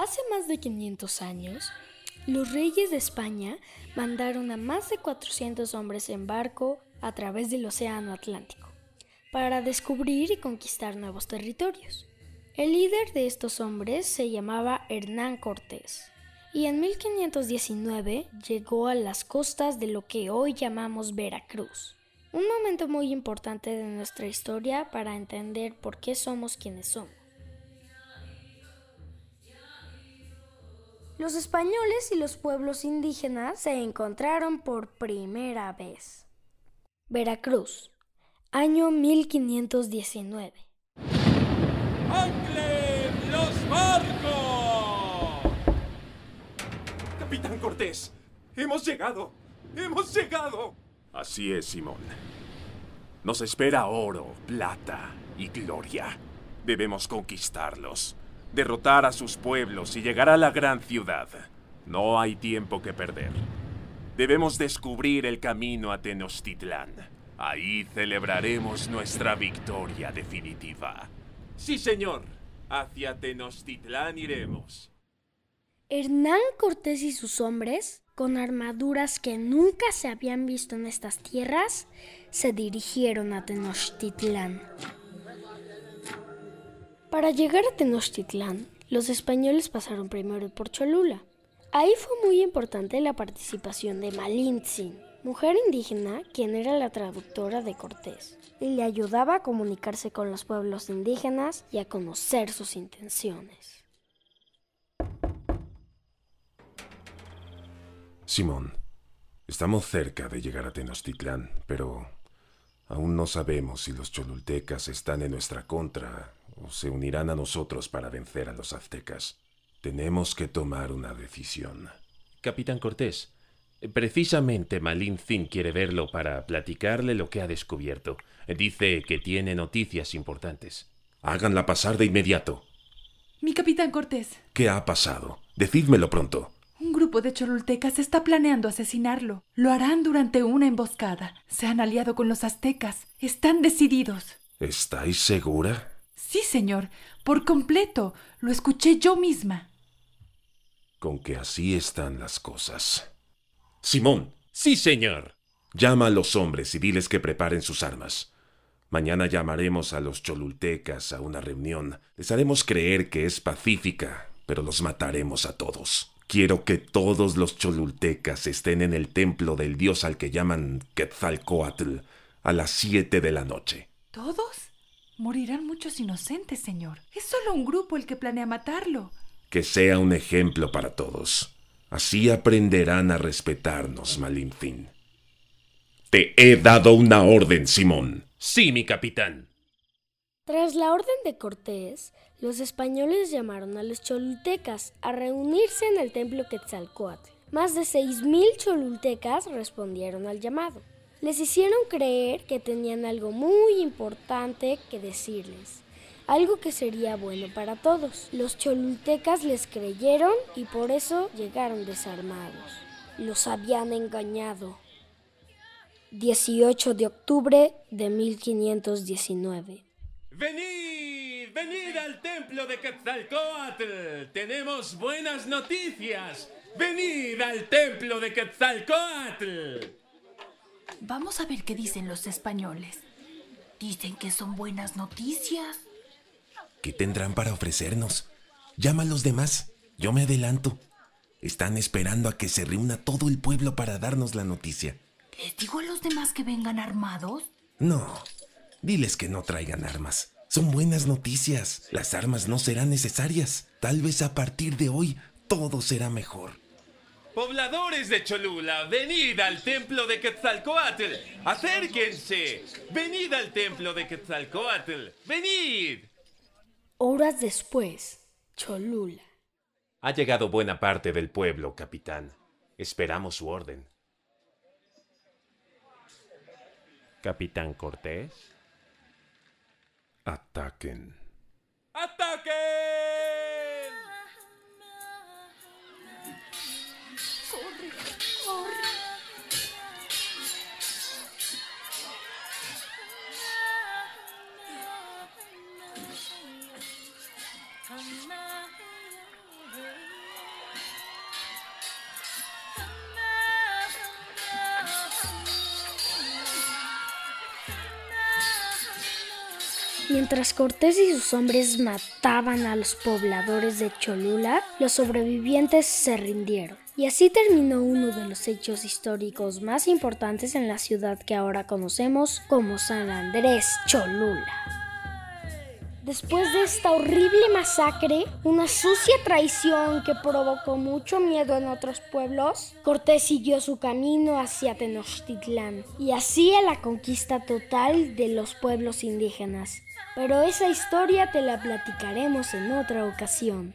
Hace más de 500 años, los reyes de España mandaron a más de 400 hombres en barco a través del Océano Atlántico para descubrir y conquistar nuevos territorios. El líder de estos hombres se llamaba Hernán Cortés y en 1519 llegó a las costas de lo que hoy llamamos Veracruz. Un momento muy importante de nuestra historia para entender por qué somos quienes somos. Los españoles y los pueblos indígenas se encontraron por primera vez. Veracruz, año 1519. ¡Anclen los barcos! Capitán Cortés, hemos llegado. Hemos llegado. Así es, Simón. Nos espera oro, plata y gloria. Debemos conquistarlos, derrotar a sus pueblos y llegar a la gran ciudad. No hay tiempo que perder. Debemos descubrir el camino a Tenochtitlán. Ahí celebraremos nuestra victoria definitiva. Sí, señor. Hacia Tenochtitlán iremos. Hernán Cortés y sus hombres, con armaduras que nunca se habían visto en estas tierras, se dirigieron a Tenochtitlán. Para llegar a Tenochtitlán, los españoles pasaron primero por Cholula. Ahí fue muy importante la participación de Malintzin, mujer indígena quien era la traductora de Cortés, y le ayudaba a comunicarse con los pueblos indígenas y a conocer sus intenciones. Simón, estamos cerca de llegar a Tenochtitlán, pero aún no sabemos si los cholultecas están en nuestra contra se unirán a nosotros para vencer a los aztecas. Tenemos que tomar una decisión. Capitán Cortés, precisamente Malin Zin quiere verlo para platicarle lo que ha descubierto. Dice que tiene noticias importantes. Háganla pasar de inmediato. Mi capitán Cortés, ¿Qué ha pasado? Decídmelo pronto. un grupo de cholultecas está planeando asesinarlo. Lo harán durante una emboscada. Se han aliado con los aztecas. Están decididos. ¿Estáis segura? Sí, señor, por completo. Lo escuché yo misma. Con que así están las cosas. Simón, Sí, señor. llama a los hombres y diles que preparen sus armas. Mañana llamaremos a los cholultecas a una reunión. Les haremos creer que es pacífica, pero los mataremos a todos. Quiero que todos los cholultecas estén en el templo del dios al que llaman Quetzalcoatl a las siete de la noche. ¿Todos? Morirán muchos inocentes, señor. Es solo un grupo el que planea matarlo. Que sea un ejemplo para todos. Así aprenderán a respetarnos, Malinfin. Te he dado una orden, Simón. Sí, mi capitán. Tras la orden de Cortés, los españoles llamaron a los cholultecas a reunirse en el templo Quetzalcoatl. Más de 6.000 cholultecas respondieron al llamado. Les hicieron creer que tenían algo muy importante que decirles, algo que sería bueno para todos. Los cholultecas les creyeron y por eso llegaron desarmados. Los habían engañado. 18 de octubre de 1519. ¡Venid! ¡Venid al templo de Quetzalcoatl! ¡Tenemos buenas noticias! ¡Venid al templo de Quetzalcoatl! Vamos a ver qué dicen los españoles. Dicen que son buenas noticias. ¿Qué tendrán para ofrecernos? Llama a los demás. Yo me adelanto. Están esperando a que se reúna todo el pueblo para darnos la noticia. ¿Les digo a los demás que vengan armados? No, diles que no traigan armas. Son buenas noticias. Las armas no serán necesarias. Tal vez a partir de hoy todo será mejor. Pobladores de Cholula, venid al templo de Quetzalcoatl. Acérquense. Venid al templo de Quetzalcoatl. Venid. Horas después, Cholula. Ha llegado buena parte del pueblo, capitán. Esperamos su orden. Capitán Cortés. Ataquen. ¡Ataquen! Mientras Cortés y sus hombres mataban a los pobladores de Cholula, los sobrevivientes se rindieron. Y así terminó uno de los hechos históricos más importantes en la ciudad que ahora conocemos como San Andrés Cholula. Después de esta horrible masacre, una sucia traición que provocó mucho miedo en otros pueblos, Cortés siguió su camino hacia Tenochtitlán y así la conquista total de los pueblos indígenas. Pero esa historia te la platicaremos en otra ocasión.